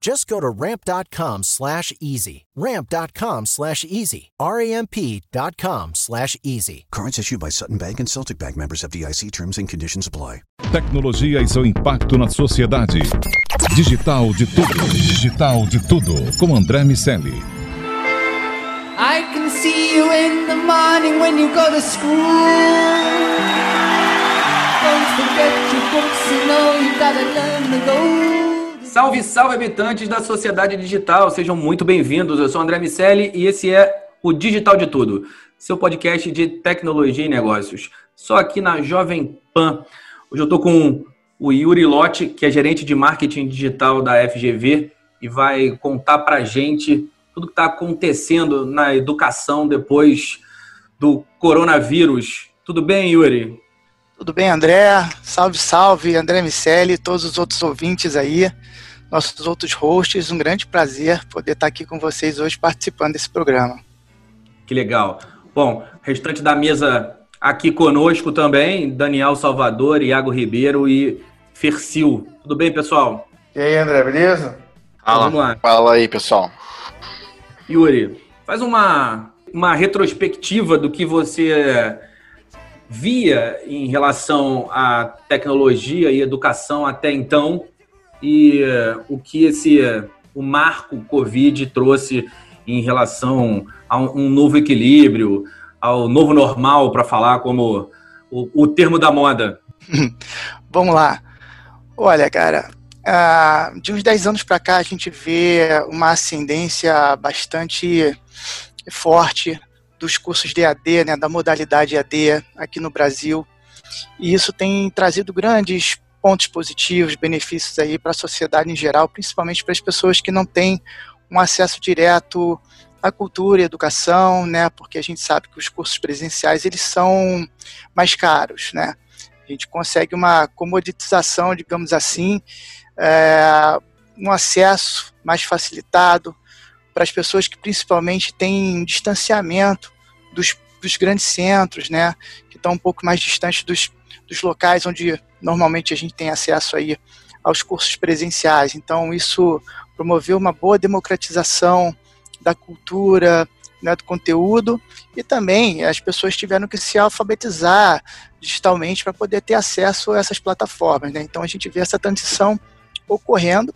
Just go to ramp.com slash easy. Ramp.com slash easy. R-A-M-P.com slash easy. Cards issued by Sutton Bank and Celtic Bank members of DIC terms and conditions apply. Tecnologia e seu impacto na sociedade. Digital de tudo. Digital de tudo. Com André Miceli. I can see you in the morning when you go to school. Don't forget your books, you know you gotta learn to go. Salve, salve, habitantes da sociedade digital. Sejam muito bem-vindos. Eu sou André Miceli e esse é o Digital de Tudo, seu podcast de tecnologia e negócios. Só aqui na Jovem Pan. Hoje eu estou com o Yuri Lotti, que é gerente de marketing digital da FGV e vai contar para a gente tudo que está acontecendo na educação depois do coronavírus. Tudo bem, Yuri? Tudo bem, André? Salve, salve, André Miceli, todos os outros ouvintes aí nossos outros hosts. Um grande prazer poder estar aqui com vocês hoje participando desse programa. Que legal. Bom, restante da mesa aqui conosco também, Daniel Salvador, Iago Ribeiro e Fercil. Tudo bem, pessoal? E aí, André, beleza? Fala, Vamos lá. Fala aí, pessoal. Yuri, faz uma, uma retrospectiva do que você via em relação à tecnologia e educação até então e uh, o que esse uh, o marco Covid trouxe em relação a um, novo equilíbrio, ao novo normal, para falar como o, o, termo da moda. Vamos lá. Olha, cara, uh, de uns 10 anos para cá a gente vê uma ascendência bastante forte dos cursos de AD, né, da modalidade AD aqui no Brasil. E isso tem trazido grandes pontos positivos, benefícios aí para a sociedade em geral, principalmente para as pessoas que não têm um acesso direto à cultura e educação, né? Porque a gente sabe que os cursos presenciais eles são mais caros, né? A gente consegue uma comoditização, digamos assim, é, um acesso mais facilitado para as pessoas que principalmente têm distanciamento dos, dos grandes centros, né? Que estão um pouco mais distantes dos, dos locais onde normalmente a gente tem acesso aí aos cursos presenciais. Então, isso promoveu uma boa democratização da cultura, né, do conteúdo, e também as pessoas tiveram que se alfabetizar digitalmente para poder ter acesso a essas plataformas. Né? Então, a gente vê essa transição ocorrendo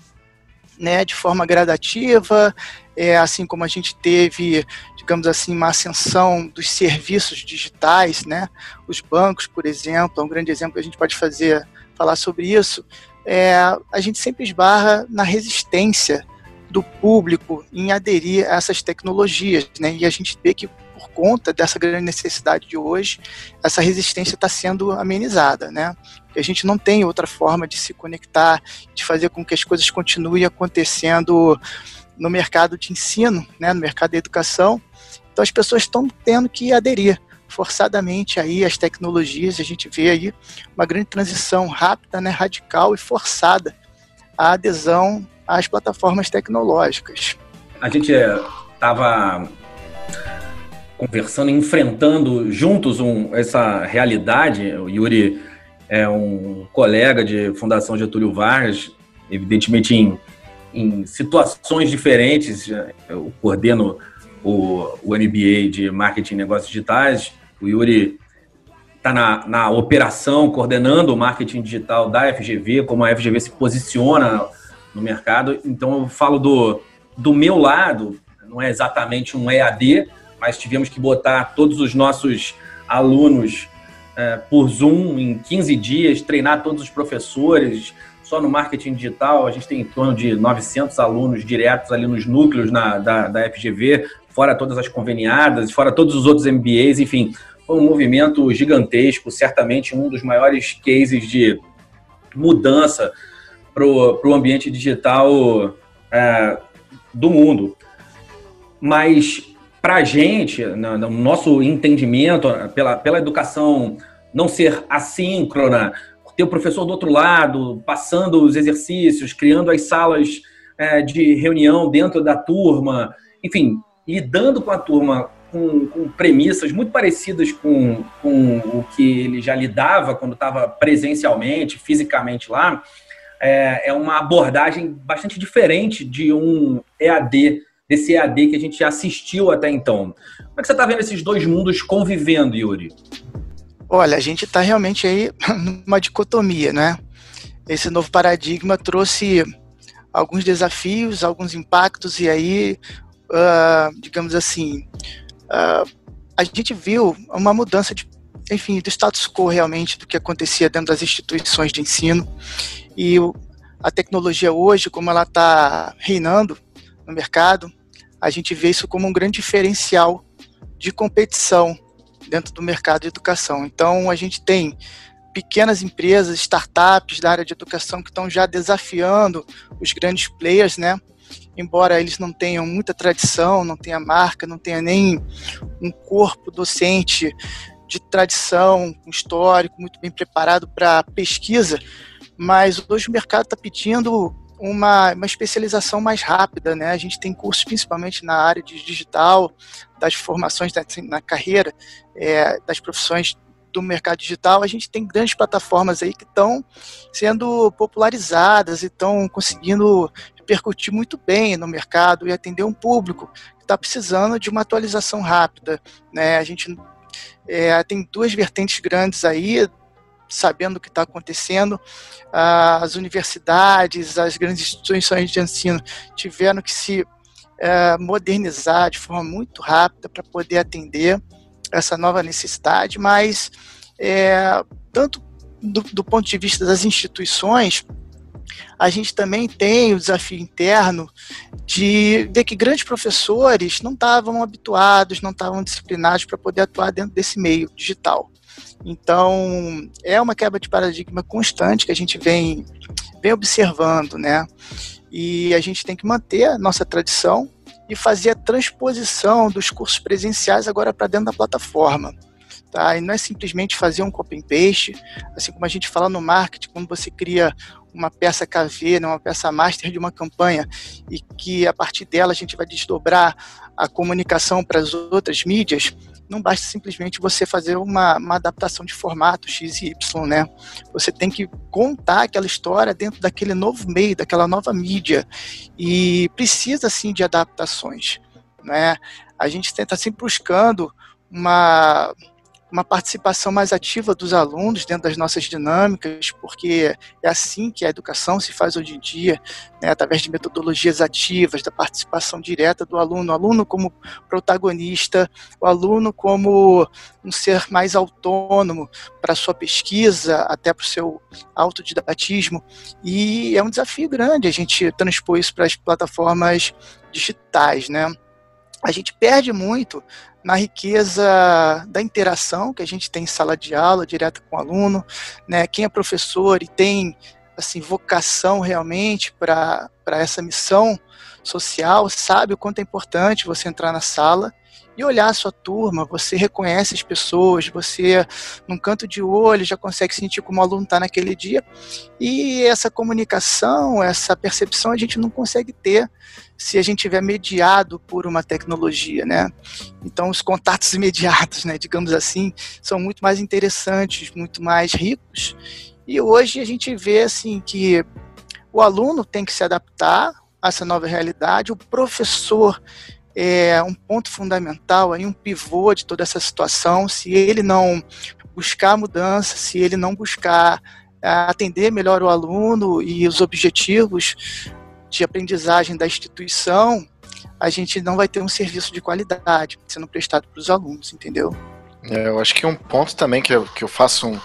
né, de forma gradativa, é, assim como a gente teve, digamos assim, uma ascensão dos serviços digitais, né, os bancos, por exemplo, é um grande exemplo que a gente pode fazer, falar sobre isso, é, a gente sempre esbarra na resistência do público em aderir a essas tecnologias, né, e a gente vê que por conta dessa grande necessidade de hoje, essa resistência está sendo amenizada, né? a gente não tem outra forma de se conectar, de fazer com que as coisas continuem acontecendo no mercado de ensino, né, no mercado da educação. Então as pessoas estão tendo que aderir forçadamente aí às tecnologias. A gente vê aí uma grande transição rápida, né, radical e forçada à adesão às plataformas tecnológicas. A gente estava conversando, enfrentando juntos um, essa realidade. O Yuri é um colega de Fundação Getúlio Vargas, evidentemente em, em situações diferentes. Eu coordeno o, o MBA de Marketing e Negócios Digitais. O Yuri está na, na operação, coordenando o marketing digital da FGV, como a FGV se posiciona no mercado. Então, eu falo do, do meu lado, não é exatamente um EAD, mas tivemos que botar todos os nossos alunos é, por Zoom em 15 dias, treinar todos os professores. Só no marketing digital, a gente tem em torno de 900 alunos diretos ali nos núcleos na, da, da FGV, fora todas as conveniadas, fora todos os outros MBAs, enfim, foi um movimento gigantesco, certamente um dos maiores cases de mudança para o ambiente digital é, do mundo. Mas para a gente, no, no, nosso entendimento, pela, pela educação não ser assíncrona, ter o professor do outro lado, passando os exercícios, criando as salas é, de reunião dentro da turma, enfim, lidando com a turma com, com premissas muito parecidas com, com o que ele já lidava quando estava presencialmente, fisicamente lá, é, é uma abordagem bastante diferente de um EAD, desse EAD que a gente assistiu até então. Como é que você está vendo esses dois mundos convivendo, Yuri? Olha, a gente está realmente aí numa dicotomia, né? Esse novo paradigma trouxe alguns desafios, alguns impactos, e aí, uh, digamos assim, uh, a gente viu uma mudança de, enfim, do status quo realmente do que acontecia dentro das instituições de ensino. E a tecnologia hoje, como ela está reinando no mercado, a gente vê isso como um grande diferencial de competição dentro do mercado de educação. Então, a gente tem pequenas empresas, startups da área de educação que estão já desafiando os grandes players, né? Embora eles não tenham muita tradição, não tenha marca, não tenha nem um corpo docente de tradição, um histórico muito bem preparado para pesquisa, mas hoje o mercado está pedindo uma, uma especialização mais rápida, né? A gente tem cursos principalmente na área de digital, das formações da, na carreira, é, das profissões do mercado digital, a gente tem grandes plataformas aí que estão sendo popularizadas e estão conseguindo repercutir muito bem no mercado e atender um público que está precisando de uma atualização rápida. Né? A gente é, tem duas vertentes grandes aí sabendo o que está acontecendo. As universidades, as grandes instituições de ensino tiveram que se é, modernizar de forma muito rápida para poder atender essa nova necessidade, mas é, tanto do, do ponto de vista das instituições, a gente também tem o desafio interno de ver que grandes professores não estavam habituados, não estavam disciplinados para poder atuar dentro desse meio digital. Então, é uma quebra de paradigma constante que a gente vem, vem observando, né? E a gente tem que manter a nossa tradição e fazer a transposição dos cursos presenciais agora para dentro da plataforma. Tá? E não é simplesmente fazer um copy and paste, assim como a gente fala no marketing, quando você cria uma peça KV, né, uma peça master de uma campanha, e que a partir dela a gente vai desdobrar a comunicação para as outras mídias, não basta simplesmente você fazer uma, uma adaptação de formato X e Y, né? Você tem que contar aquela história dentro daquele novo meio, daquela nova mídia, e precisa, sim, de adaptações, né? A gente tenta sempre buscando uma uma participação mais ativa dos alunos dentro das nossas dinâmicas, porque é assim que a educação se faz hoje em dia, né, através de metodologias ativas, da participação direta do aluno, o aluno como protagonista, o aluno como um ser mais autônomo para sua pesquisa, até para o seu autodidatismo, e é um desafio grande a gente transpor isso para as plataformas digitais, né? A gente perde muito na riqueza da interação que a gente tem em sala de aula, direto com o aluno, né? Quem é professor e tem assim vocação realmente para essa missão social sabe o quanto é importante você entrar na sala e olhar a sua turma, você reconhece as pessoas, você, num canto de olho, já consegue sentir como o aluno está naquele dia. E essa comunicação, essa percepção, a gente não consegue ter se a gente tiver mediado por uma tecnologia, né? Então, os contatos imediatos, né, digamos assim, são muito mais interessantes, muito mais ricos. E hoje a gente vê assim que o aluno tem que se adaptar a essa nova realidade, o professor é um ponto fundamental, aí um pivô de toda essa situação. Se ele não buscar mudança, se ele não buscar é, atender melhor o aluno e os objetivos de aprendizagem da instituição, a gente não vai ter um serviço de qualidade sendo prestado para os alunos, entendeu? É, eu acho que um ponto também que eu, que eu faço um,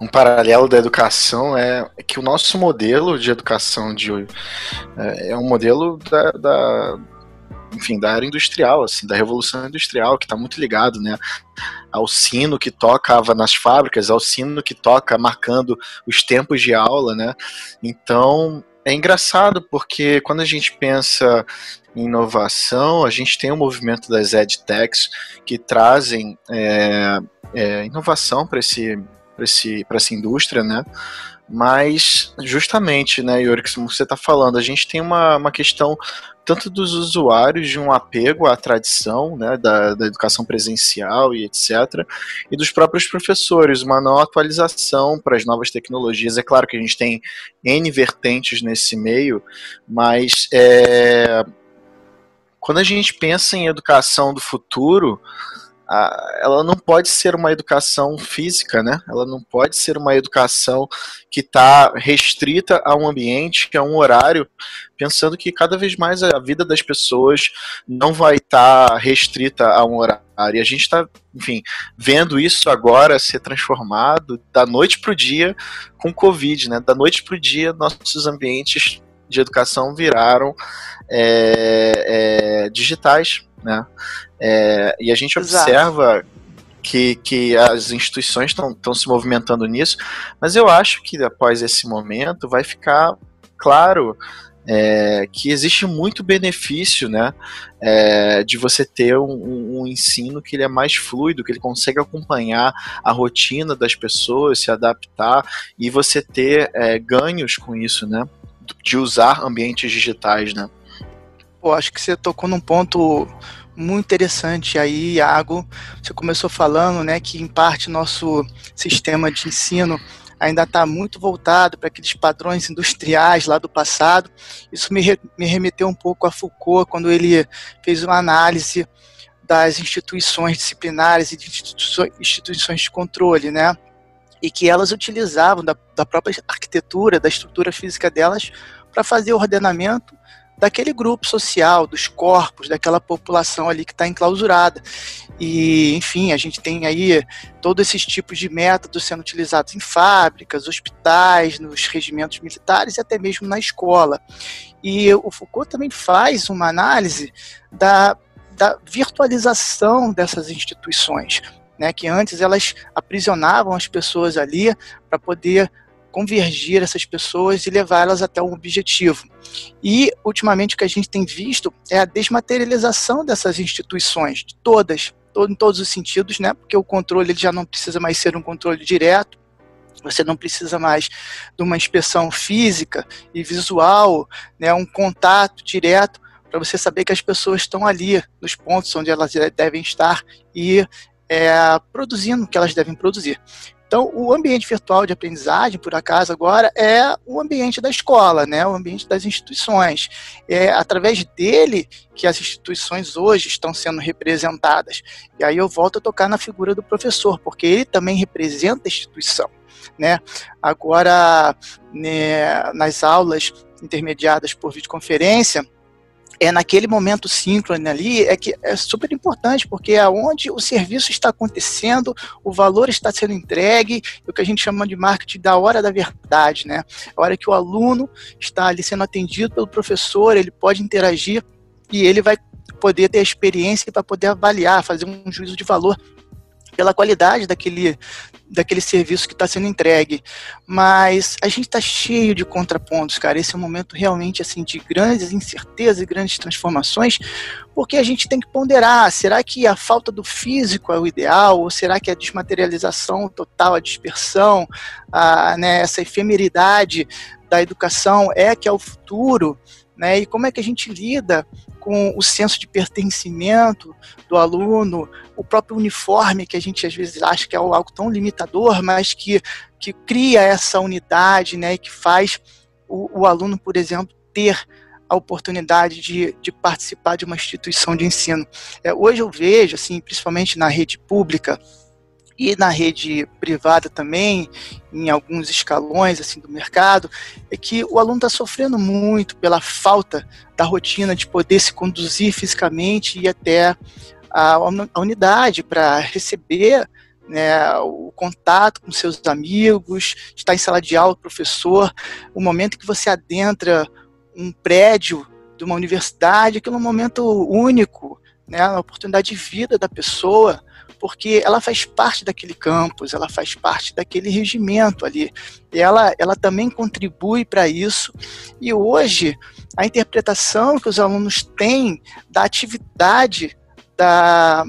um paralelo da educação é, que o nosso modelo de educação de é, é um modelo da, da, enfim, da era industrial, assim, da revolução industrial, que está muito ligado, né, ao sino que tocava nas fábricas, ao sino que toca marcando os tempos de aula, né? Então, é engraçado porque quando a gente pensa em inovação, a gente tem o movimento das edtechs que trazem é, é, inovação para esse, esse, essa indústria, né? Mas, justamente, né, Yuri, que você está falando, a gente tem uma, uma questão tanto dos usuários de um apego à tradição, né, da, da educação presencial e etc., e dos próprios professores, uma não atualização para as novas tecnologias. É claro que a gente tem N vertentes nesse meio, mas é, quando a gente pensa em educação do futuro, ela não pode ser uma educação física, né? Ela não pode ser uma educação que está restrita a um ambiente, a um horário, pensando que cada vez mais a vida das pessoas não vai estar tá restrita a um horário. E a gente está, enfim, vendo isso agora ser transformado da noite para o dia com Covid, né? Da noite para o dia, nossos ambientes de educação viraram é, é, digitais, né? É, e a gente Exato. observa que, que as instituições estão se movimentando nisso, mas eu acho que após esse momento vai ficar claro é, que existe muito benefício né, é, de você ter um, um, ensino que ele é mais fluido, que ele consegue acompanhar a rotina das pessoas, se adaptar e você ter é, ganhos com isso, né? De usar ambientes digitais, né? Pô, acho que você tocou num ponto muito interessante aí, Iago. Você começou falando, né, que em parte nosso sistema de ensino ainda está muito voltado para aqueles padrões industriais lá do passado. Isso me, re, me remeteu um pouco a Foucault quando ele fez uma análise das instituições disciplinares e de instituições de controle, né? E que elas utilizavam da, da própria arquitetura, da estrutura física delas, para fazer ordenamento daquele grupo social, dos corpos, daquela população ali que está enclausurada. E, enfim, a gente tem aí todos esses tipos de métodos sendo utilizados em fábricas, hospitais, nos regimentos militares e até mesmo na escola. E o Foucault também faz uma análise da, da virtualização dessas instituições. Né, que antes elas aprisionavam as pessoas ali para poder convergir essas pessoas e levá-las até um objetivo. E, ultimamente, o que a gente tem visto é a desmaterialização dessas instituições, de todas, em todos os sentidos, né? porque o controle ele já não precisa mais ser um controle direto, você não precisa mais de uma inspeção física e visual, né, um contato direto para você saber que as pessoas estão ali nos pontos onde elas devem estar e é, produzindo o que elas devem produzir. Então, o ambiente virtual de aprendizagem, por acaso, agora é o ambiente da escola, né? o ambiente das instituições. É através dele que as instituições hoje estão sendo representadas. E aí eu volto a tocar na figura do professor, porque ele também representa a instituição. Né? Agora, né, nas aulas intermediadas por videoconferência, é naquele momento síncrono ali é que é super importante, porque é onde o serviço está acontecendo, o valor está sendo entregue, o que a gente chama de marketing da hora da verdade, né? A hora que o aluno está ali sendo atendido pelo professor, ele pode interagir e ele vai poder ter a experiência para poder avaliar, fazer um juízo de valor pela qualidade daquele, daquele serviço que está sendo entregue. Mas a gente está cheio de contrapontos, cara. Esse é um momento realmente assim de grandes incertezas e grandes transformações, porque a gente tem que ponderar: será que a falta do físico é o ideal? Ou será que a desmaterialização total, a dispersão, a, né, essa efemeridade da educação é que é o futuro? Né? E como é que a gente lida com o senso de pertencimento do aluno, o próprio uniforme que a gente às vezes acha que é algo tão limitador, mas que, que cria essa unidade, né, e que faz o, o aluno, por exemplo, ter a oportunidade de, de participar de uma instituição de ensino. É, hoje eu vejo, assim, principalmente na rede pública, e na rede privada também, em alguns escalões assim do mercado, é que o aluno está sofrendo muito pela falta da rotina de poder se conduzir fisicamente e até a, unidade, para receber né, o contato com seus amigos, estar em sala de aula, professor, o momento que você adentra um prédio de uma universidade, aquilo é um momento único, né, a oportunidade de vida da pessoa, porque ela faz parte daquele campus, ela faz parte daquele regimento ali. E ela, ela também contribui para isso. E hoje, a interpretação que os alunos têm da atividade da,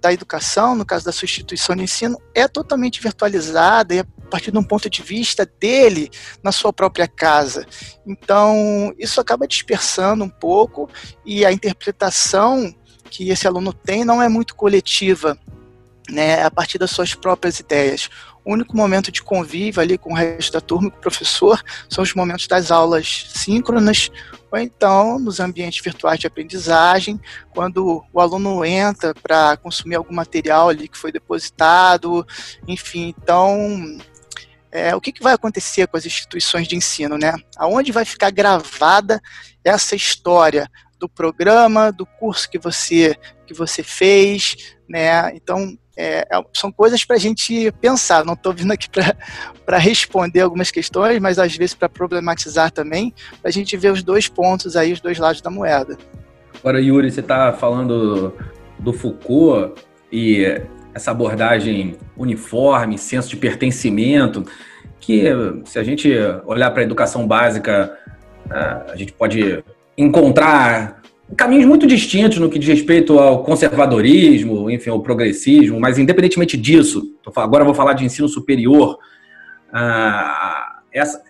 da educação, no caso da sua instituição de ensino, é totalmente virtualizada e a partir de um ponto de vista dele na sua própria casa. Então, isso acaba dispersando um pouco e a interpretação que esse aluno tem não é muito coletiva, né, a partir das suas próprias ideias. O único momento de convívio ali com o resto da turma, com o professor, são os momentos das aulas síncronas, ou então nos ambientes virtuais de aprendizagem, quando o aluno entra para consumir algum material ali que foi depositado, enfim, então é, o que, que vai acontecer com as instituições de ensino, né? Aonde vai ficar gravada essa história do programa, do curso que você que você fez, né? Então é, é são coisas para a gente pensar. Não estou vindo aqui para responder algumas questões, mas às vezes para problematizar também, para a gente ver os dois pontos aí, os dois lados da moeda. Agora, Yuri, você está falando do Foucault e essa abordagem uniforme, senso de pertencimento, que se a gente olhar para a educação básica, a gente pode encontrar caminhos muito distintos no que diz respeito ao conservadorismo, enfim, ao progressismo, mas independentemente disso, agora vou falar de ensino superior, ah,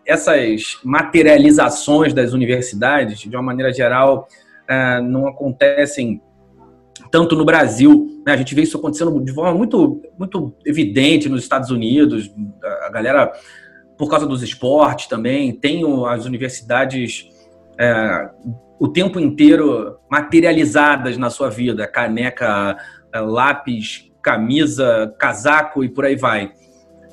essas materializações das universidades, de uma maneira geral, ah, não acontecem tanto no Brasil. Né? A gente vê isso acontecendo de forma muito, muito evidente nos Estados Unidos. A galera, por causa dos esportes também, tem as universidades é, o tempo inteiro materializadas na sua vida, caneca, eh, lápis, camisa, casaco e por aí vai.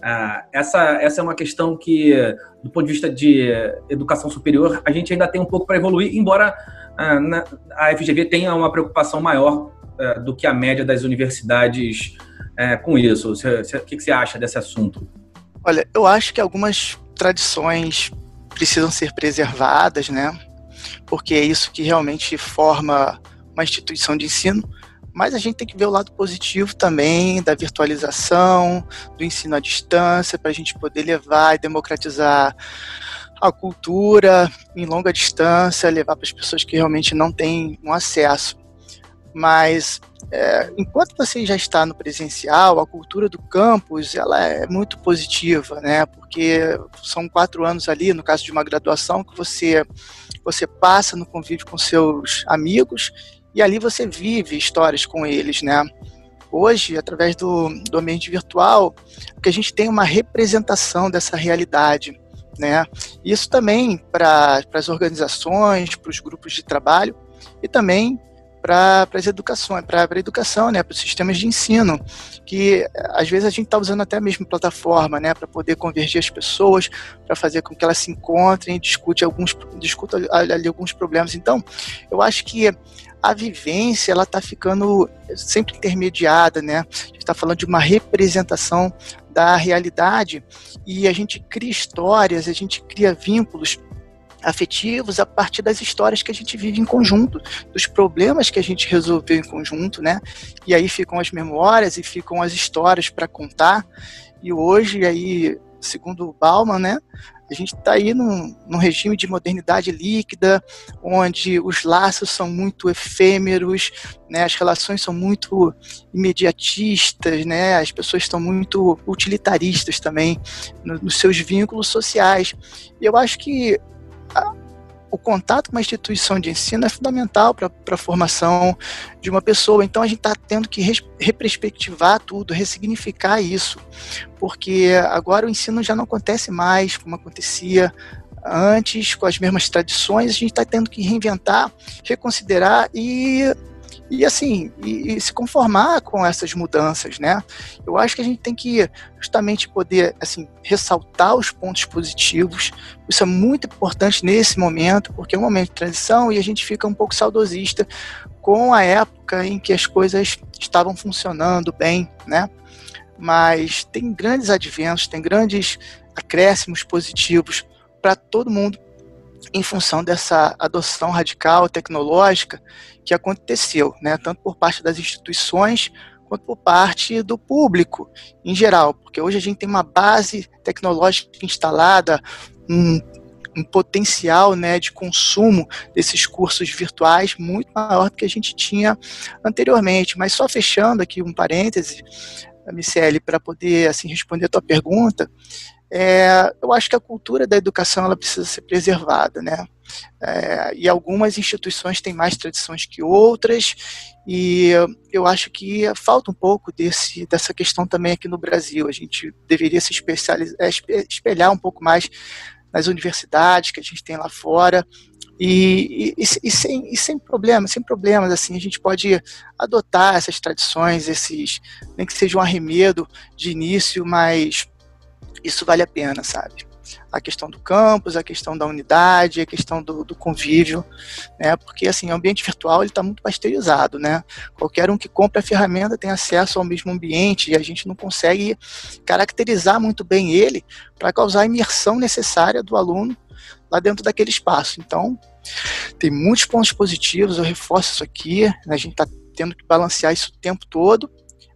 Ah, essa, essa é uma questão que, do ponto de vista de educação superior, a gente ainda tem um pouco para evoluir, embora ah, a FGV tenha uma preocupação maior eh, do que a média das universidades eh, com isso. o que você acha desse assunto? Olha, eu acho que algumas tradições precisam ser preservadas, né? Porque é isso que realmente forma uma instituição de ensino, mas a gente tem que ver o lado positivo também da virtualização, do ensino à distância, para a gente poder levar e democratizar a cultura em longa distância, levar para as pessoas que realmente não têm um acesso. Mas é, enquanto você já está no presencial, a cultura do campus ela é muito positiva, né? Porque são quatro anos ali, no caso de uma graduação, que você você passa no convívio com seus amigos e ali você vive histórias com eles, né? Hoje, através do, do ambiente virtual, que a gente tem uma representação dessa realidade, né? Isso também para as organizações, para os grupos de trabalho e também para as educações, para a educação, né, para os sistemas de ensino, que às vezes a gente está usando até a mesma plataforma, né, para poder convergir as pessoas, para fazer com que elas se encontrem, discute alguns, discuta ali alguns problemas. Então, eu acho que a vivência ela está ficando sempre intermediada, né? A gente está falando de uma representação da realidade e a gente cria histórias, a gente cria vínculos afetivos a partir das histórias que a gente vive em conjunto, dos problemas que a gente resolveu em conjunto, né? E aí ficam as memórias e ficam as histórias para contar. E hoje aí, segundo o Bauman, né, a gente está aí num, num, regime de modernidade líquida, onde os laços são muito efêmeros, né, as relações são muito imediatistas, né, as pessoas estão muito utilitaristas também no, nos seus vínculos sociais. E eu acho que o contato com uma instituição de ensino é fundamental para a formação de uma pessoa. Então a gente está tendo que reperspectivar tudo, ressignificar isso, porque agora o ensino já não acontece mais como acontecia antes, com as mesmas tradições, a gente está tendo que reinventar, reconsiderar e, e assim, e, e, se conformar com essas mudanças, né? Eu acho que a gente tem que justamente poder, assim, ressaltar os pontos positivos. Isso é muito importante nesse momento, porque é um momento de transição e a gente fica um pouco saudosista com a época em que as coisas estavam funcionando bem, né? Mas tem grandes adventos, tem grandes acréscimos positivos para todo mundo em função dessa adoção radical tecnológica que aconteceu, né, tanto por parte das instituições quanto por parte do público em geral, porque hoje a gente tem uma base tecnológica instalada, um, um potencial né, de consumo desses cursos virtuais muito maior do que a gente tinha anteriormente. Mas só fechando aqui um parêntese, Michele, para poder assim responder a tua pergunta, é, eu acho que a cultura da educação ela precisa ser preservada, né? É, e algumas instituições têm mais tradições que outras, e eu acho que falta um pouco desse, dessa questão também aqui no Brasil. A gente deveria se é, espelhar um pouco mais nas universidades que a gente tem lá fora, e, e, e, sem, e sem problemas, sem problemas, assim, a gente pode adotar essas tradições, esses, nem que seja um arremedo de início, mas isso vale a pena, sabe? A questão do campus, a questão da unidade, a questão do, do convívio, né? Porque assim, o ambiente virtual ele está muito pasteurizado, né? Qualquer um que compra a ferramenta tem acesso ao mesmo ambiente e a gente não consegue caracterizar muito bem ele para causar a imersão necessária do aluno lá dentro daquele espaço. Então, tem muitos pontos positivos, eu reforço isso aqui, né? a gente está tendo que balancear isso o tempo todo,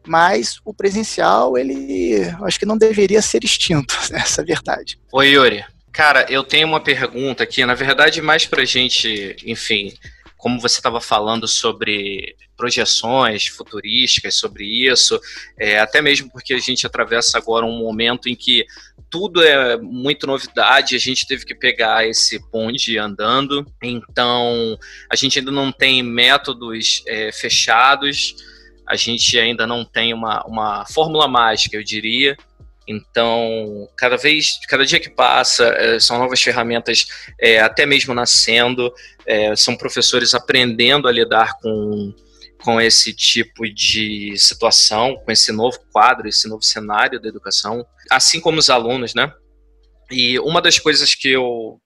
mas o presencial, ele acho que não deveria ser extinto, essa é a verdade. Oi, Yuri. Cara, eu tenho uma pergunta aqui, na verdade, mais pra gente, enfim, como você estava falando sobre projeções futurísticas sobre isso, é, até mesmo porque a gente atravessa agora um momento em que tudo é muito novidade, a gente teve que pegar esse bonde andando, então a gente ainda não tem métodos é, fechados a gente ainda não tem uma, uma fórmula mágica, eu diria. Então, cada vez, cada dia que passa, é, são novas ferramentas, é, até mesmo nascendo, é, são professores aprendendo a lidar com, com esse tipo de situação, com esse novo quadro, esse novo cenário da educação, assim como os alunos, né? E uma das coisas que eu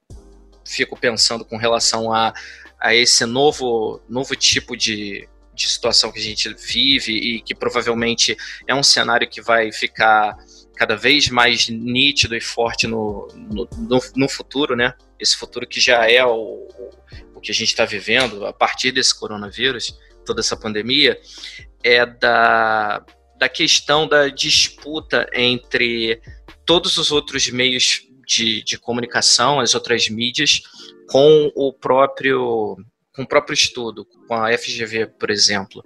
fico pensando com relação a, a esse novo, novo tipo de, de situação que a gente vive e que provavelmente é um cenário que vai ficar cada vez mais nítido e forte no, no, no, no futuro, né? Esse futuro que já é o, o que a gente está vivendo a partir desse coronavírus, toda essa pandemia, é da, da questão da disputa entre todos os outros meios de, de comunicação, as outras mídias, com o próprio com o próprio estudo, com a FGV, por exemplo.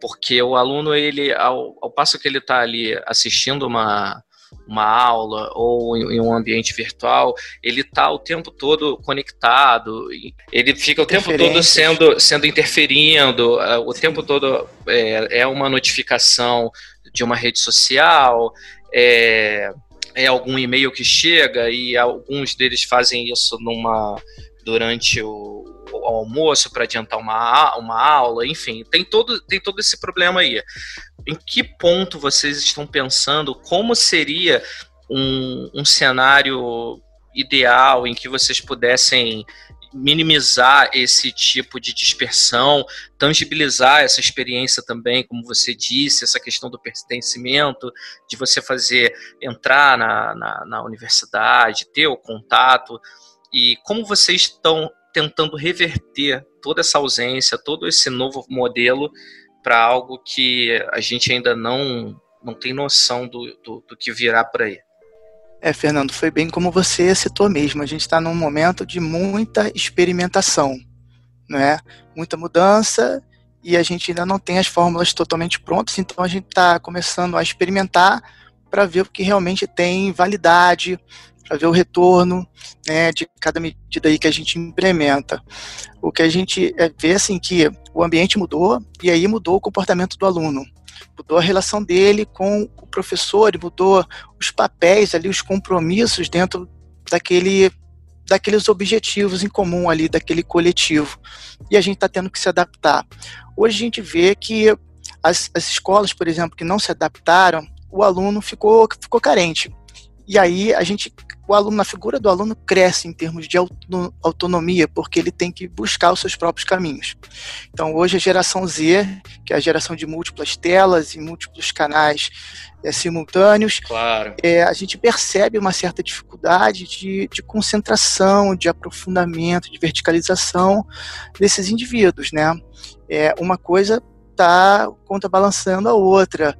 Porque o aluno, ele, ao, ao passo que ele está ali assistindo uma, uma aula ou em um ambiente virtual, ele está o tempo todo conectado, ele fica o tempo todo sendo, sendo interferindo, é, o tempo todo é, é uma notificação de uma rede social, é, é algum e-mail que chega e alguns deles fazem isso numa durante o, o almoço para adiantar uma, uma aula, enfim, tem todo, tem todo esse problema aí. Em que ponto vocês estão pensando como seria um, um cenário ideal em que vocês pudessem minimizar esse tipo de dispersão, tangibilizar essa experiência também, como você disse, essa questão do pertencimento, de você fazer entrar na, na, na universidade, ter o contato, e como vocês estão tentando reverter toda essa ausência, todo esse novo modelo para algo que a gente ainda não, não tem noção do, do, do que virá por aí. É, Fernando, foi bem como você citou mesmo. A gente está num momento de muita experimentação, não é? Muita mudança e a gente ainda não tem as fórmulas totalmente prontas, então a gente está começando a experimentar para ver o que realmente tem validade, para ver o retorno né, de cada medida aí que a gente implementa. O que a gente é, vê assim que o ambiente mudou e aí mudou o comportamento do aluno, mudou a relação dele com o professor, mudou os papéis ali, os compromissos dentro daquele daqueles objetivos em comum ali, daquele coletivo. E a gente está tendo que se adaptar. Hoje a gente vê que as, as escolas, por exemplo, que não se adaptaram, o aluno ficou, ficou carente. E aí a gente, o aluno, na figura do aluno cresce em termos de autonomia, porque ele tem que buscar os seus próprios caminhos. Então hoje a geração Z, que é a geração de múltiplas telas e múltiplos canais é, simultâneos, claro. é, a gente percebe uma certa dificuldade de, de concentração, de aprofundamento, de verticalização desses indivíduos, né? É, uma coisa está contrabalançando a outra.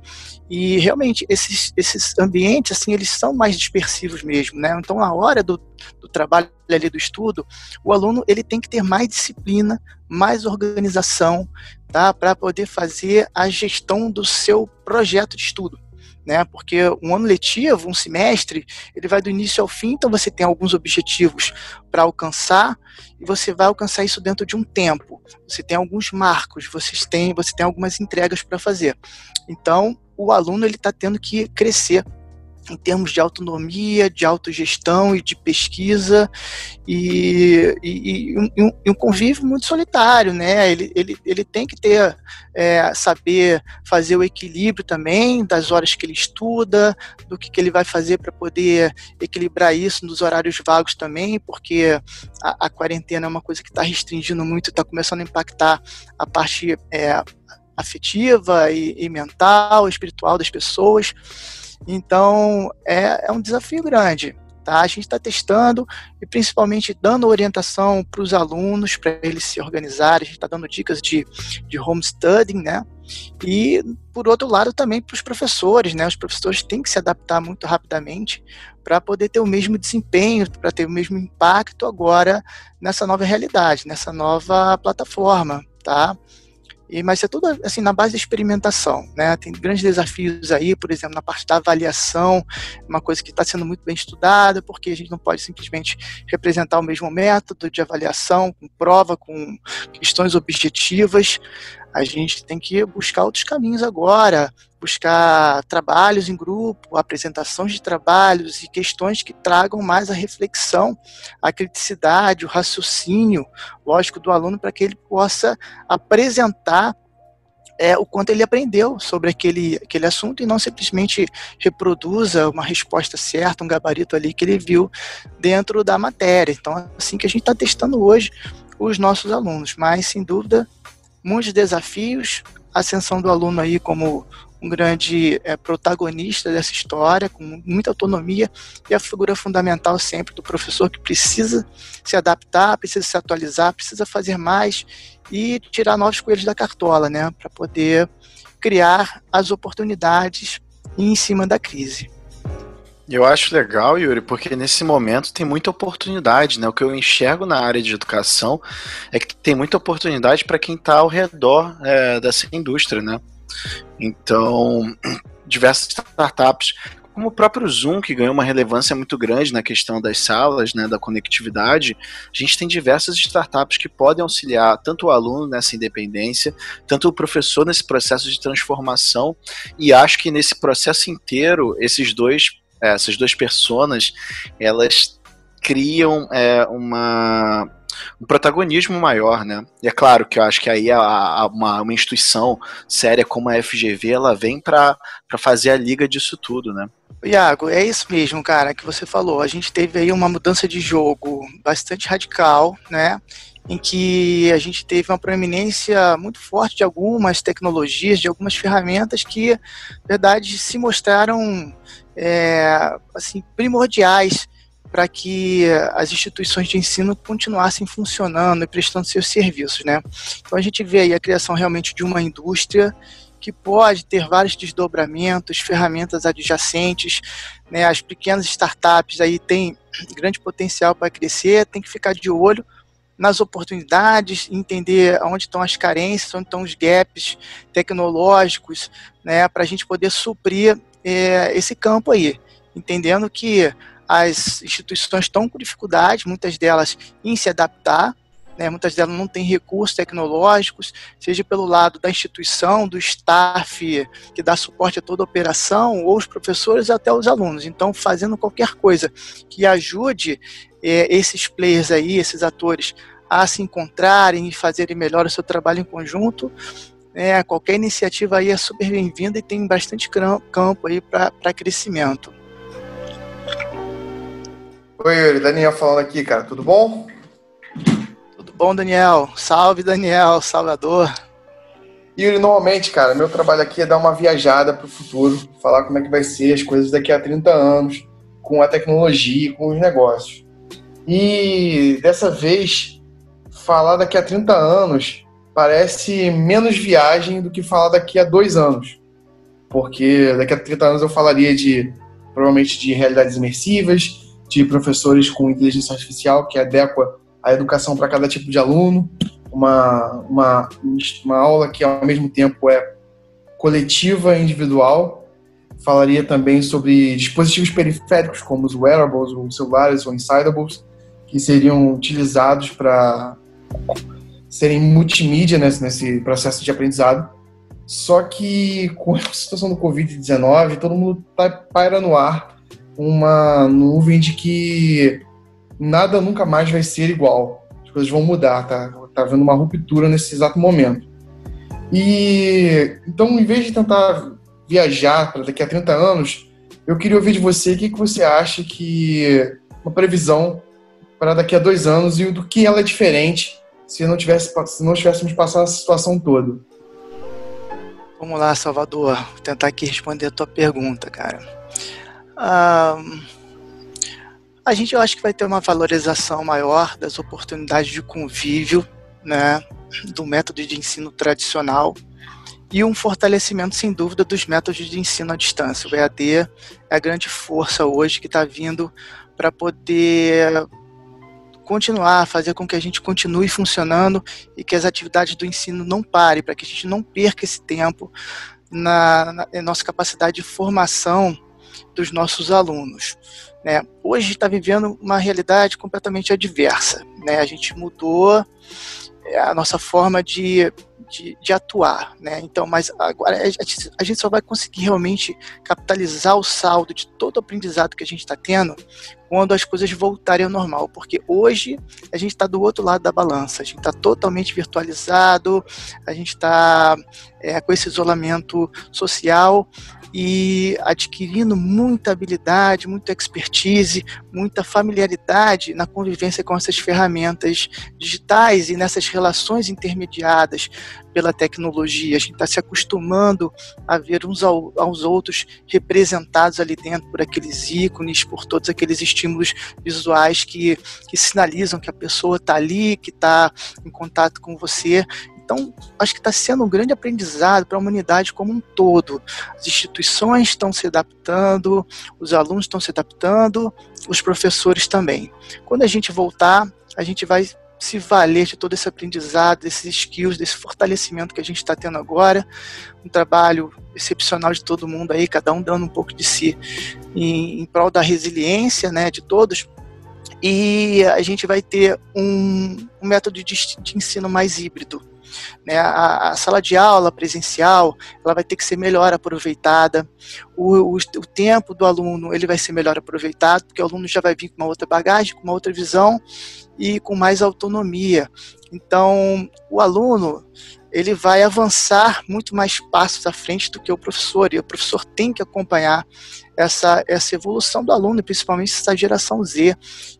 E realmente esses, esses ambientes assim eles são mais dispersivos mesmo, né? Então na hora do, do trabalho ali do estudo, o aluno ele tem que ter mais disciplina, mais organização, tá? Para poder fazer a gestão do seu projeto de estudo né? Porque um ano letivo, um semestre, ele vai do início ao fim, então você tem alguns objetivos para alcançar e você vai alcançar isso dentro de um tempo. Você tem alguns marcos, você tem, você tem algumas entregas para fazer. Então, o aluno ele está tendo que crescer em termos de autonomia, de autogestão e de pesquisa e, e, e, um, e, um, convívio muito solitário, né? Ele, ele, ele tem que ter, é, saber fazer o equilíbrio também das horas que ele estuda, do que, que ele vai fazer para poder equilibrar isso nos horários vagos também, porque a, a quarentena é uma coisa que está restringindo muito, está começando a impactar a parte é, afetiva e, e mental, espiritual das pessoas. Então, é, é um desafio grande. Tá? A gente está testando e principalmente dando orientação para os alunos, para eles se organizarem. A gente está dando dicas de, de home studying, né? E, por outro lado, também para os professores, né? Os professores têm que se adaptar muito rapidamente para poder ter o mesmo desempenho, para ter o mesmo impacto agora nessa nova realidade, nessa nova plataforma, tá? E, mas é tudo assim na base da experimentação, né? Tem grandes desafios aí, por exemplo, na parte da avaliação, uma coisa que está sendo muito bem estudada, porque a gente não pode simplesmente representar o mesmo método de avaliação, com prova, com questões objetivas. A gente tem que buscar outros caminhos agora, buscar trabalhos em grupo, apresentações de trabalhos e questões que tragam mais a reflexão, a criticidade, o raciocínio, lógico, do aluno para que ele possa apresentar é, o quanto ele aprendeu sobre aquele, aquele assunto e não simplesmente reproduza uma resposta certa, um gabarito ali que ele viu dentro da matéria. Então, é assim que a gente está testando hoje os nossos alunos, mas sem dúvida muitos desafios, a ascensão do aluno aí como um grande é, protagonista dessa história, com muita autonomia, e a figura fundamental sempre do professor que precisa se adaptar, precisa se atualizar, precisa fazer mais e tirar novos coelhos da cartola, né, para poder criar as oportunidades em cima da crise. Eu acho legal, Yuri, porque nesse momento tem muita oportunidade, né? O que eu enxergo na área de educação é que tem muita oportunidade para quem está ao redor é, dessa indústria, né? Então, diversas startups, como o próprio Zoom, que ganhou uma relevância muito grande na questão das salas, né, da conectividade, a gente tem diversas startups que podem auxiliar tanto o aluno nessa independência, tanto o professor nesse processo de transformação, e acho que nesse processo inteiro, esses dois essas duas personas, elas criam é, uma, um protagonismo maior, né? E é claro que eu acho que aí a, a, uma, uma instituição séria como a FGV, ela vem para fazer a liga disso tudo, né? Iago, é isso mesmo, cara, que você falou. A gente teve aí uma mudança de jogo bastante radical, né? Em que a gente teve uma proeminência muito forte de algumas tecnologias, de algumas ferramentas que, na verdade, se mostraram é, assim, primordiais para que as instituições de ensino continuassem funcionando e prestando seus serviços, né? Então a gente vê aí a criação realmente de uma indústria que pode ter vários desdobramentos, ferramentas adjacentes, né? As pequenas startups aí têm grande potencial para crescer, tem que ficar de olho nas oportunidades, entender onde estão as carências, onde estão os gaps tecnológicos, né, para a gente poder suprir é, esse campo aí, entendendo que as instituições estão com dificuldade, muitas delas em se adaptar, né, muitas delas não têm recursos tecnológicos, seja pelo lado da instituição, do staff que dá suporte a toda a operação, ou os professores até os alunos. Então, fazendo qualquer coisa que ajude é, esses players aí, esses atores, a se encontrarem e fazerem melhor o seu trabalho em conjunto. É, qualquer iniciativa aí é super bem-vinda e tem bastante campo aí para crescimento. Oi, Yuri, Daniel falando aqui, cara, tudo bom? Tudo bom, Daniel? Salve, Daniel, Salvador. Yuri, normalmente, cara, meu trabalho aqui é dar uma viajada para o futuro, falar como é que vai ser as coisas daqui a 30 anos, com a tecnologia, com os negócios. E dessa vez, falar daqui a 30 anos parece menos viagem do que falar daqui a dois anos. Porque daqui a 30 anos eu falaria de, provavelmente, de realidades imersivas, de professores com inteligência artificial que adequa a educação para cada tipo de aluno, uma, uma, uma aula que ao mesmo tempo é coletiva e individual. Falaria também sobre dispositivos periféricos, como os wearables, os celulares ou insidables, que seriam utilizados para serem multimídia nesse, nesse processo de aprendizado. Só que com a situação do Covid-19, todo mundo tá, paira no ar uma nuvem de que nada nunca mais vai ser igual. As coisas vão mudar, tá? Tá havendo uma ruptura nesse exato momento. E então, em vez de tentar viajar para daqui a 30 anos, eu queria ouvir de você o que, que você acha que uma previsão para daqui a dois anos e do que ela é diferente se não tivesse se não tivéssemos passado essa situação toda. Vamos lá, Salvador, vou tentar aqui responder a tua pergunta, cara. Ah, a gente eu acho que vai ter uma valorização maior das oportunidades de convívio, né, do método de ensino tradicional e um fortalecimento, sem dúvida, dos métodos de ensino à distância. O EAD é a grande força hoje que está vindo para poder continuar, fazer com que a gente continue funcionando e que as atividades do ensino não parem, para que a gente não perca esse tempo na, na, na nossa capacidade de formação dos nossos alunos. Né? Hoje está vivendo uma realidade completamente adversa. Né? A gente mudou a nossa forma de, de, de atuar. Né? Então, mas agora a gente só vai conseguir realmente capitalizar o saldo de todo o aprendizado que a gente está tendo quando as coisas voltarem ao normal, porque hoje a gente está do outro lado da balança, a gente está totalmente virtualizado, a gente está é, com esse isolamento social e adquirindo muita habilidade, muita expertise, muita familiaridade na convivência com essas ferramentas digitais e nessas relações intermediadas pela tecnologia. A gente está se acostumando a ver uns aos outros representados ali dentro por aqueles ícones, por todos aqueles estímulos visuais que, que sinalizam que a pessoa está ali, que está em contato com você. Então, acho que está sendo um grande aprendizado para a humanidade como um todo. As instituições estão se adaptando, os alunos estão se adaptando, os professores também. Quando a gente voltar, a gente vai se valer de todo esse aprendizado, desses skills, desse fortalecimento que a gente está tendo agora. Um trabalho excepcional de todo mundo aí, cada um dando um pouco de si em, em prol da resiliência né, de todos. E a gente vai ter um, um método de, de ensino mais híbrido né? A, a, sala de aula presencial ela vai ter que ser melhor aproveitada. O, o, o, tempo do aluno ele vai ser melhor aproveitado, porque o aluno já vai vir com uma outra bagagem, com uma outra visão e com mais autonomia. Então, o aluno ele vai avançar muito mais passos à frente do que o professor, e o professor tem que acompanhar essa, essa evolução do aluno, principalmente essa geração Z,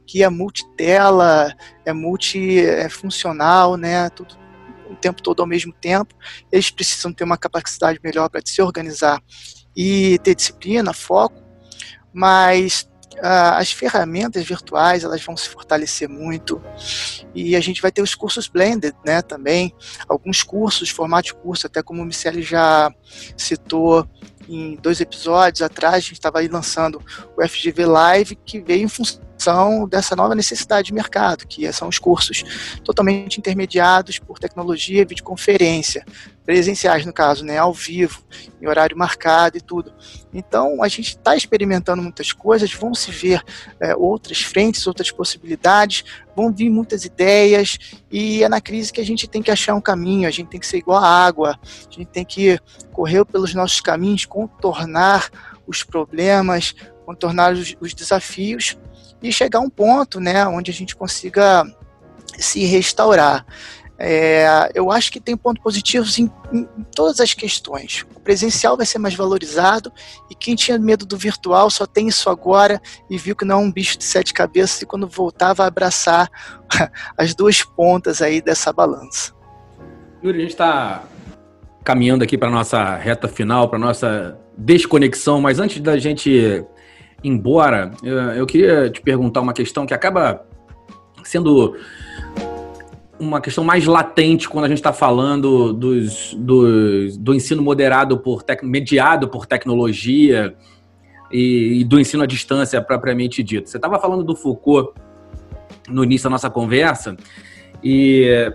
que é multitela, é multifuncional, né, tudo, o tempo todo ao mesmo tempo, eles precisam ter uma capacidade melhor para se organizar e ter disciplina, foco, mas uh, as ferramentas virtuais elas vão se fortalecer muito. E a gente vai ter os cursos blended, né, também, alguns cursos, formato de curso, até como o Michele já citou em dois episódios atrás, a gente estava aí lançando o FGV Live, que veio em função são dessa nova necessidade de mercado, que são os cursos totalmente intermediados por tecnologia videoconferência, presenciais no caso, né, ao vivo, em horário marcado e tudo. Então a gente está experimentando muitas coisas, vão se ver é, outras frentes, outras possibilidades, vão vir muitas ideias e é na crise que a gente tem que achar um caminho, a gente tem que ser igual a água, a gente tem que correr pelos nossos caminhos, contornar os problemas, contornar os desafios e chegar a um ponto, né, onde a gente consiga se restaurar. É, eu acho que tem pontos positivos em, em, todas as questões. O presencial vai ser mais valorizado e quem tinha medo do virtual só tem isso agora e viu que não é um bicho de sete cabeças e quando voltar vai abraçar as duas pontas aí dessa balança. Yuri, a gente está caminhando aqui para nossa reta final, para nossa desconexão, mas antes da gente embora, eu queria te perguntar uma questão que acaba sendo uma questão mais latente quando a gente está falando dos, dos, do ensino moderado por tec, mediado por tecnologia e, e, do ensino à distância propriamente dito. Você estava falando do Foucault no início da nossa conversa e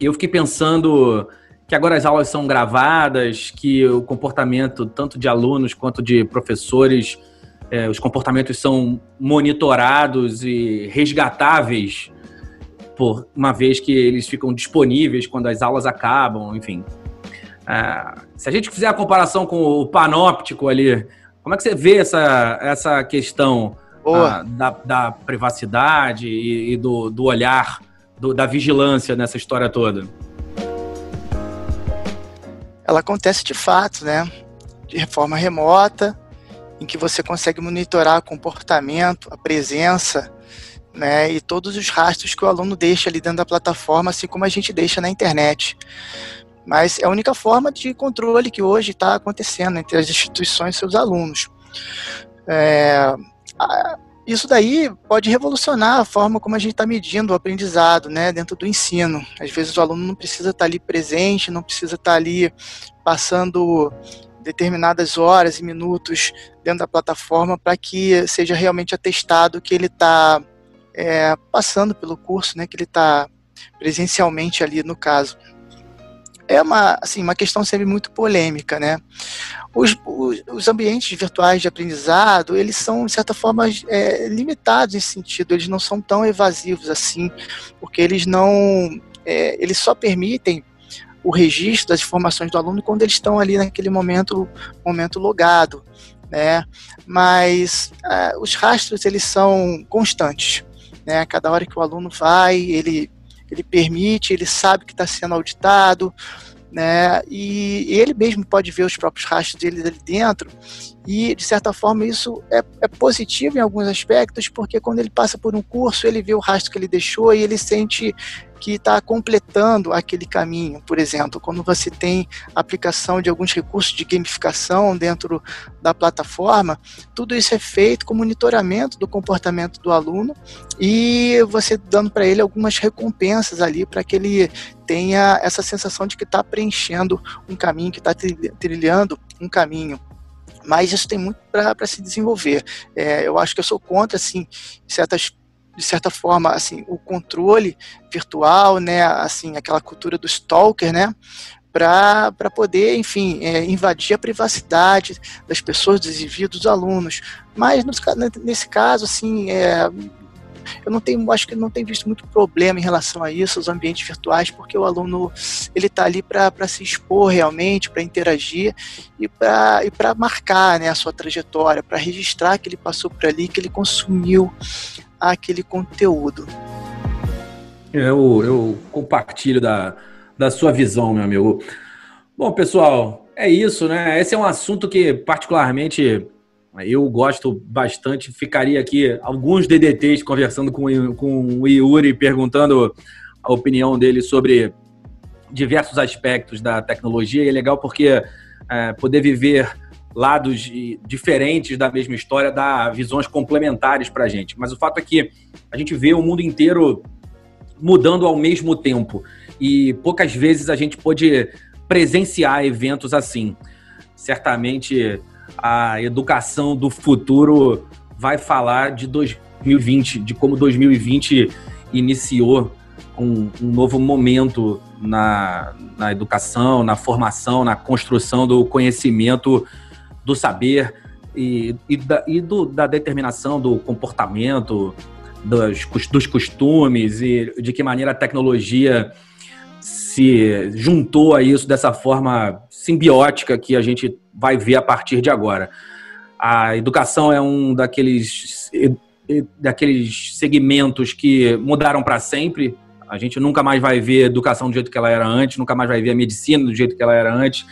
eu fiquei pensando que agora as aulas são gravadas, que o comportamento tanto de alunos quanto de professores, é, os comportamentos são monitorados e resgatáveis por uma vez que eles ficam disponíveis quando as aulas acabam, enfim. Uh, se a gente fizer a comparação com o panóptico ali, como é que você vê essa, essa questão uh, da, da, privacidade e, e do, do, olhar, do, da vigilância nessa história toda? Ela acontece de fato, né? De forma remota, em que você consegue monitorar o comportamento, a presença né, e todos os rastros que o aluno deixa ali dentro da plataforma, assim como a gente deixa na internet. Mas é a única forma de controle que hoje está acontecendo entre as instituições e seus alunos. É, isso daí pode revolucionar a forma como a gente está medindo o aprendizado né, dentro do ensino. Às vezes o aluno não precisa estar tá ali presente, não precisa estar tá ali passando determinadas horas e minutos dentro da plataforma para que seja realmente atestado que ele está é, passando pelo curso, né, que ele está presencialmente ali no caso. É uma, assim, uma questão sempre muito polêmica, né? Os, os, os ambientes virtuais de aprendizado, eles são, de certa forma, é, limitados nesse sentido, eles não são tão evasivos assim, porque eles não, é, eles só permitem o registro das informações do aluno quando eles estão ali naquele momento, momento logado, né? Mas uh, os rastros eles são constantes. Né? Cada hora que o aluno vai, ele, ele permite, ele sabe que está sendo auditado, né? E, ele mesmo pode ver os próprios rastros dele ali dentro. E, de certa forma, isso é, é, positivo em alguns aspectos, porque quando ele passa por um curso, ele vê o rastro que ele deixou e ele sente que está completando aquele caminho. Por exemplo, quando você tem aplicação de alguns recursos de gamificação dentro da plataforma, tudo isso é feito com monitoramento do comportamento do aluno e você dando para ele algumas recompensas ali para que ele tenha essa sensação de que está preenchendo um caminho, que está trilhando um caminho mas isso tem muito para se desenvolver. É, eu acho que eu sou contra, assim, certas de certa forma, assim, o controle virtual, né, assim, aquela cultura do stalker, né, para poder, enfim, é, invadir a privacidade das pessoas, dos indivíduos, dos alunos. Mas nesse caso, assim, é, eu não tenho, acho que não tenho visto muito problema em relação a isso, os ambientes virtuais, porque o aluno ele está ali para se expor realmente, para interagir e para e marcar né, a sua trajetória, para registrar que ele passou por ali, que ele consumiu aquele conteúdo. Eu, eu compartilho da, da sua visão, meu amigo. Bom, pessoal, é isso, né? Esse é um assunto que, particularmente, eu gosto bastante. Ficaria aqui alguns DDTs conversando com, com o Yuri, perguntando a opinião dele sobre diversos aspectos da tecnologia. E é legal porque é, poder viver lados diferentes da mesma história dá visões complementares para a gente. Mas o fato é que a gente vê o mundo inteiro mudando ao mesmo tempo e poucas vezes a gente pode presenciar eventos assim. Certamente a educação do futuro vai falar de 2020, de como 2020 iniciou um, um novo momento na, na educação, na formação, na construção do conhecimento do saber e, e, da, e do, da determinação do comportamento, dos, dos costumes e de que maneira a tecnologia se juntou a isso dessa forma simbiótica que a gente vai ver a partir de agora. A educação é um daqueles daqueles segmentos que mudaram para sempre. A gente nunca mais vai ver a educação do jeito que ela era antes, nunca mais vai ver a medicina do jeito que ela era antes.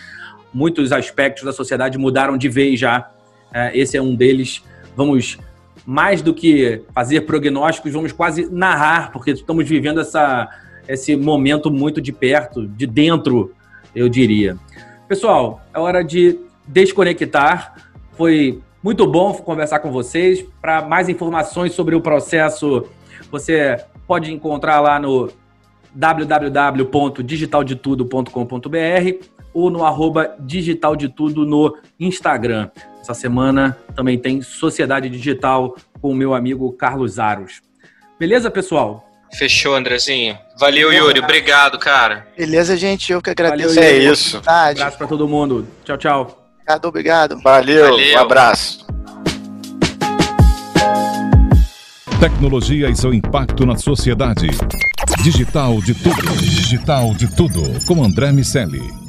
Muitos aspectos da sociedade mudaram de vez já. É, esse é um deles. Vamos mais do que fazer prognósticos, vamos quase narrar, porque estamos vivendo essa, esse momento muito de perto, de dentro, eu diria. Pessoal, é hora de desconectar. Foi muito bom conversar com vocês. Para mais informações sobre o processo, você pode encontrar lá no www.digitaldetudo.com.br ou no arroba digitaldetudo no Instagram. Essa semana também tem Sociedade Digital com o meu amigo Carlos Aros. Beleza, pessoal? Fechou, Andrezinho. Valeu, Yuri. Obrigado, cara. Beleza, gente. Eu que agradeço. Valeu, é isso. Um abraço para todo mundo. Tchau, tchau. Obrigado, obrigado. Valeu, Valeu. um abraço. Tecnologia e seu impacto na sociedade. Digital de tudo. Digital de tudo. Com André Miscelli.